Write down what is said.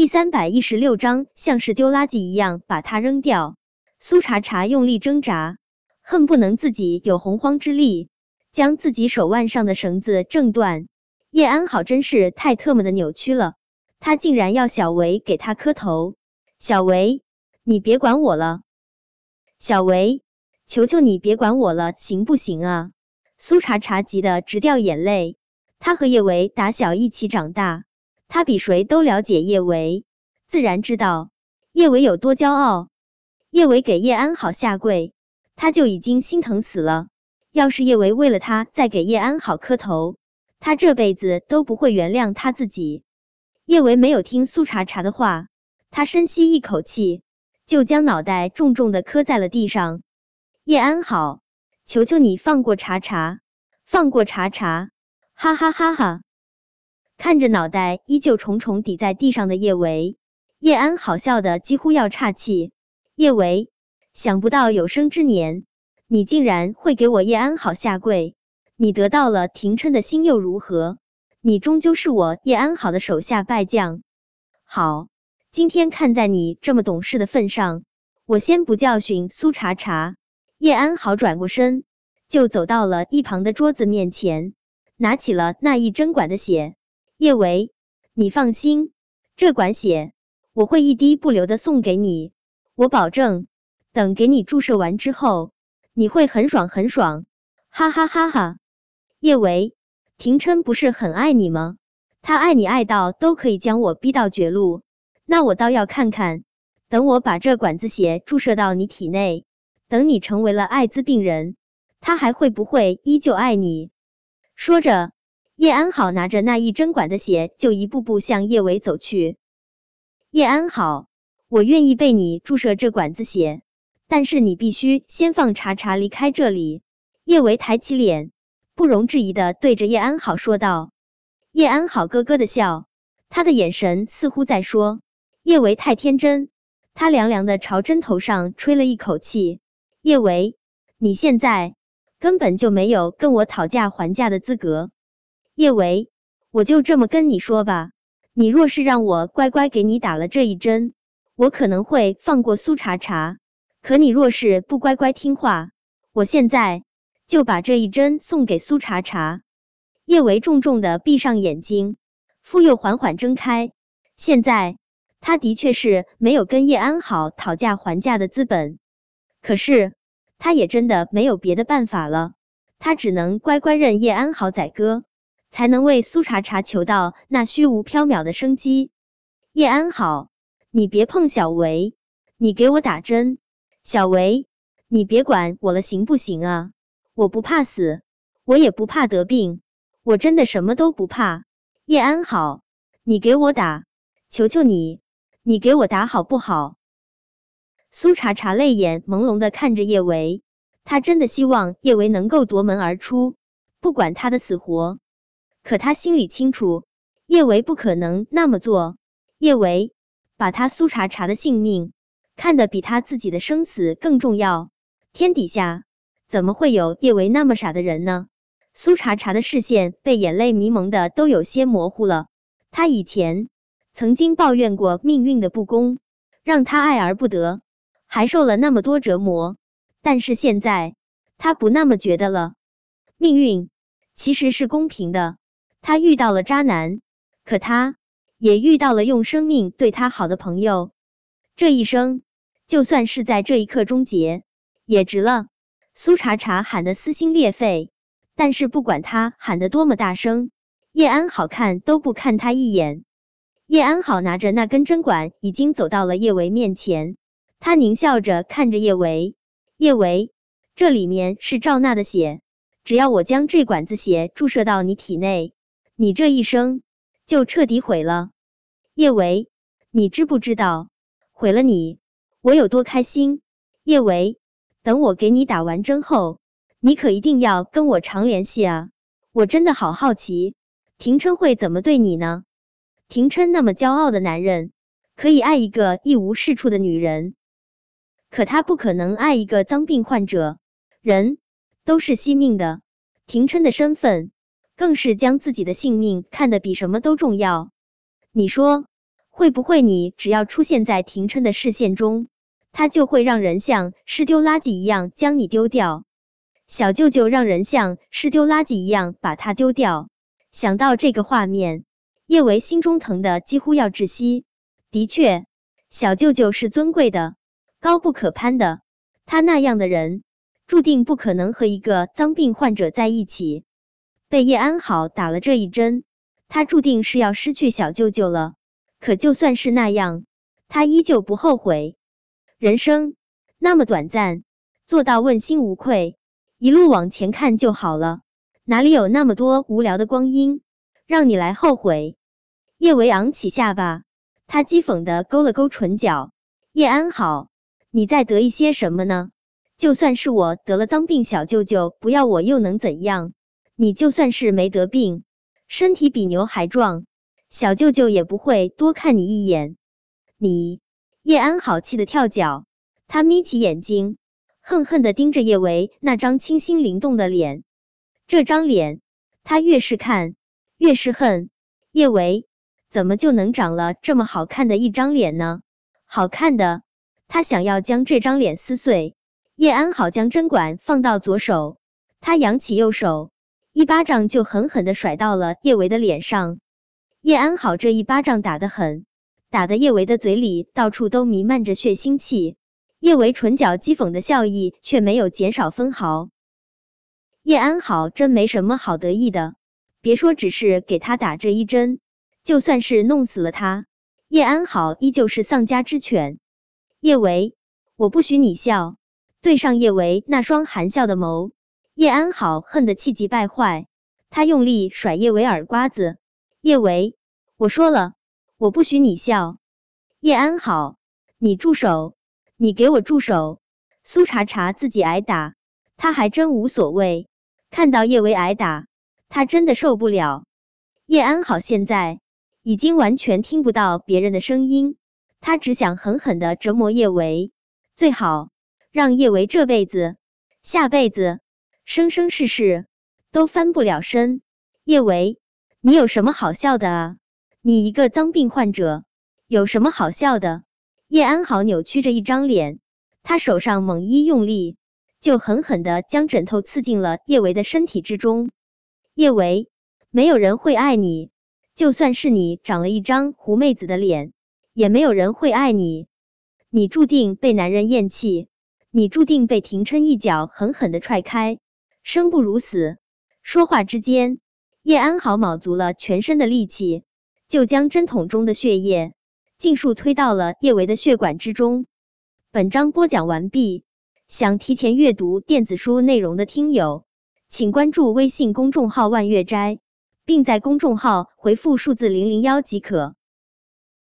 第三百一十六章，像是丢垃圾一样把它扔掉。苏茶茶用力挣扎，恨不能自己有洪荒之力，将自己手腕上的绳子挣断。叶安好真是太特么的扭曲了，他竟然要小维给他磕头。小维，你别管我了，小维，求求你别管我了，行不行啊？苏茶茶急得直掉眼泪。他和叶维打小一起长大。他比谁都了解叶维，自然知道叶维有多骄傲。叶维给叶安好下跪，他就已经心疼死了。要是叶维为了他再给叶安好磕头，他这辈子都不会原谅他自己。叶维没有听苏茶茶的话，他深吸一口气，就将脑袋重重的磕在了地上。叶安好，求求你放过茶茶，放过茶茶！哈哈哈哈。看着脑袋依旧重重抵在地上的叶维，叶安好笑的几乎要岔气。叶维，想不到有生之年，你竟然会给我叶安好下跪。你得到了廷琛的心又如何？你终究是我叶安好的手下败将。好，今天看在你这么懂事的份上，我先不教训苏茶茶。叶安好转过身，就走到了一旁的桌子面前，拿起了那一针管的血。叶维，你放心，这管血我会一滴不留的送给你，我保证，等给你注射完之后，你会很爽很爽，哈哈哈哈！叶维，廷琛不是很爱你吗？他爱你爱到都可以将我逼到绝路，那我倒要看看，等我把这管子血注射到你体内，等你成为了艾滋病人，他还会不会依旧爱你？说着。叶安好拿着那一针管的血，就一步步向叶维走去。叶安好，我愿意被你注射这管子血，但是你必须先放茶茶离开这里。叶维抬起脸，不容置疑的对着叶安好说道。叶安好咯咯的笑，他的眼神似乎在说叶维太天真。他凉凉的朝针头上吹了一口气。叶维，你现在根本就没有跟我讨价还价的资格。叶维，我就这么跟你说吧，你若是让我乖乖给你打了这一针，我可能会放过苏茶茶。可你若是不乖乖听话，我现在就把这一针送给苏茶茶。叶维重重的闭上眼睛，复又缓缓睁开。现在他的确是没有跟叶安好讨价还价的资本，可是他也真的没有别的办法了，他只能乖乖认叶安好宰割。才能为苏茶茶求到那虚无缥缈的生机。叶安好，你别碰小维，你给我打针。小维，你别管我了，行不行啊？我不怕死，我也不怕得病，我真的什么都不怕。叶安好，你给我打，求求你，你给我打好不好？苏茶茶泪眼朦胧的看着叶维，他真的希望叶维能够夺门而出，不管他的死活。可他心里清楚，叶维不可能那么做。叶维把他苏茶茶的性命看得比他自己的生死更重要。天底下怎么会有叶维那么傻的人呢？苏茶茶的视线被眼泪迷蒙的都有些模糊了。他以前曾经抱怨过命运的不公，让他爱而不得，还受了那么多折磨。但是现在他不那么觉得了，命运其实是公平的。他遇到了渣男，可他也遇到了用生命对他好的朋友。这一生，就算是在这一刻终结，也值了。苏茶茶喊得撕心裂肺，但是不管他喊得多么大声，叶安好看都不看他一眼。叶安好拿着那根针管，已经走到了叶维面前。他狞笑着看着叶维，叶维，这里面是赵娜的血，只要我将这管子血注射到你体内。你这一生就彻底毁了，叶维，你知不知道毁了你我有多开心？叶维，等我给你打完针后，你可一定要跟我常联系啊！我真的好好奇，廷琛会怎么对你呢？廷琛那么骄傲的男人，可以爱一个一无是处的女人，可他不可能爱一个脏病患者。人都是惜命的，廷琛的身份。更是将自己的性命看得比什么都重要。你说会不会你只要出现在廷琛的视线中，他就会让人像是丢垃圾一样将你丢掉？小舅舅让人像是丢垃圾一样把他丢掉。想到这个画面，叶维心中疼的几乎要窒息。的确，小舅舅是尊贵的，高不可攀的。他那样的人，注定不可能和一个脏病患者在一起。被叶安好打了这一针，他注定是要失去小舅舅了。可就算是那样，他依旧不后悔。人生那么短暂，做到问心无愧。一路往前看就好了，哪里有那么多无聊的光阴让你来后悔？叶维昂起下巴，他讥讽的勾了勾唇角。叶安好，你在得意些什么呢？就算是我得了脏病，小舅舅不要我又能怎样？你就算是没得病，身体比牛还壮，小舅舅也不会多看你一眼。你叶安好气得跳脚，他眯起眼睛。恨恨的盯着叶维那张清新灵动的脸，这张脸他越是看越是恨。叶维怎么就能长了这么好看的一张脸呢？好看的，他想要将这张脸撕碎。叶安好将针管放到左手，他扬起右手，一巴掌就狠狠的甩到了叶维的脸上。叶安好这一巴掌打得狠，打得叶维的嘴里到处都弥漫着血腥气。叶维唇角讥讽的笑意却没有减少分毫。叶安好真没什么好得意的，别说只是给他打这一针，就算是弄死了他，叶安好依旧是丧家之犬。叶维，我不许你笑！对上叶维那双含笑的眸，叶安好恨得气急败坏，他用力甩叶维耳瓜子。叶维，我说了，我不许你笑！叶安好，你住手！你给我住手！苏茶茶自己挨打，他还真无所谓。看到叶维挨打，他真的受不了。叶安好现在已经完全听不到别人的声音，他只想狠狠的折磨叶维，最好让叶维这辈子、下辈子、生生世世都翻不了身。叶维，你有什么好笑的啊？你一个脏病患者，有什么好笑的？叶安好扭曲着一张脸，他手上猛一用力，就狠狠的将枕头刺进了叶维的身体之中。叶维，没有人会爱你，就算是你长了一张狐妹子的脸，也没有人会爱你。你注定被男人厌弃，你注定被廷琛一脚狠狠的踹开，生不如死。说话之间，叶安好卯足了全身的力气，就将针筒中的血液。尽数推到了叶维的血管之中。本章播讲完毕。想提前阅读电子书内容的听友，请关注微信公众号“万月斋”，并在公众号回复数字零零幺即可。